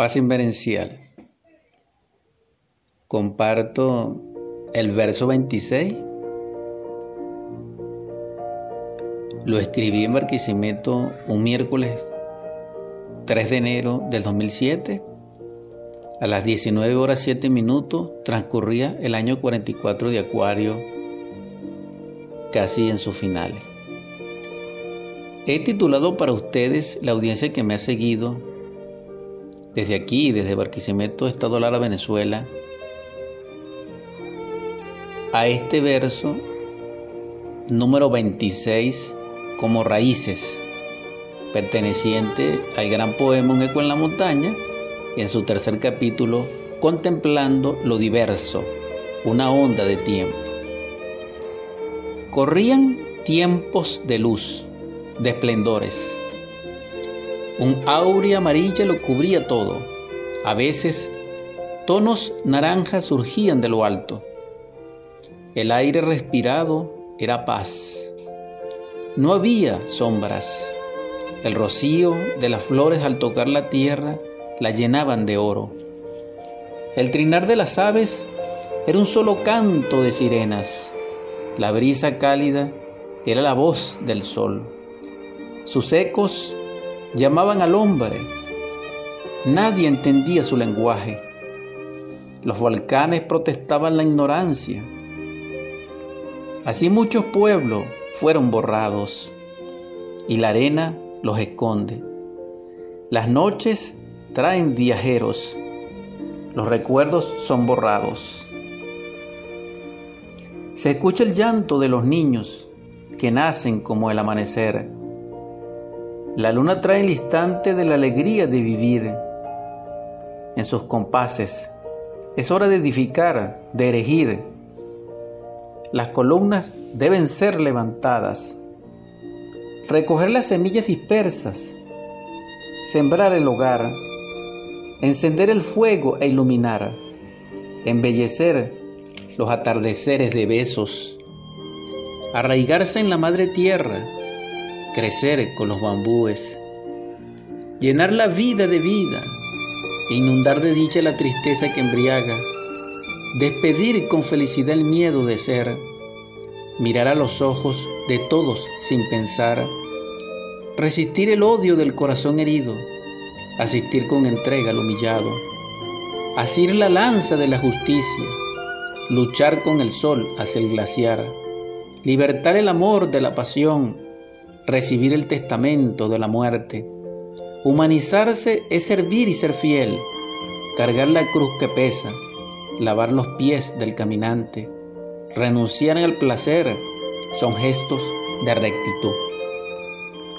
Paz inverencial. Comparto el verso 26. Lo escribí en Barquisimeto un miércoles 3 de enero del 2007. A las 19 horas 7 minutos transcurría el año 44 de Acuario, casi en sus finales. He titulado para ustedes, la audiencia que me ha seguido, desde aquí, desde Barquisimeto, Estado Lara, Venezuela, a este verso número 26 como raíces, perteneciente al gran poema Un eco en la montaña, en su tercer capítulo, contemplando lo diverso, una onda de tiempo. Corrían tiempos de luz, de esplendores un aurea amarilla lo cubría todo. A veces, tonos naranjas surgían de lo alto. El aire respirado era paz. No había sombras. El rocío de las flores al tocar la tierra la llenaban de oro. El trinar de las aves era un solo canto de sirenas. La brisa cálida era la voz del sol. Sus ecos llamaban al hombre. Nadie entendía su lenguaje. Los volcanes protestaban la ignorancia. Así muchos pueblos fueron borrados y la arena los esconde. Las noches traen viajeros, los recuerdos son borrados. Se escucha el llanto de los niños que nacen como el amanecer la luna trae el instante de la alegría de vivir en sus compases. Es hora de edificar, de erigir. Las columnas deben ser levantadas. Recoger las semillas dispersas. Sembrar el hogar. Encender el fuego e iluminar. Embellecer los atardeceres de besos. Arraigarse en la madre tierra crecer con los bambúes, llenar la vida de vida, inundar de dicha la tristeza que embriaga, despedir con felicidad el miedo de ser, mirar a los ojos de todos sin pensar, resistir el odio del corazón herido, asistir con entrega al humillado, asir la lanza de la justicia, luchar con el sol hacia el glaciar, libertar el amor de la pasión, recibir el testamento de la muerte. Humanizarse es servir y ser fiel, cargar la cruz que pesa, lavar los pies del caminante, renunciar al placer, son gestos de rectitud.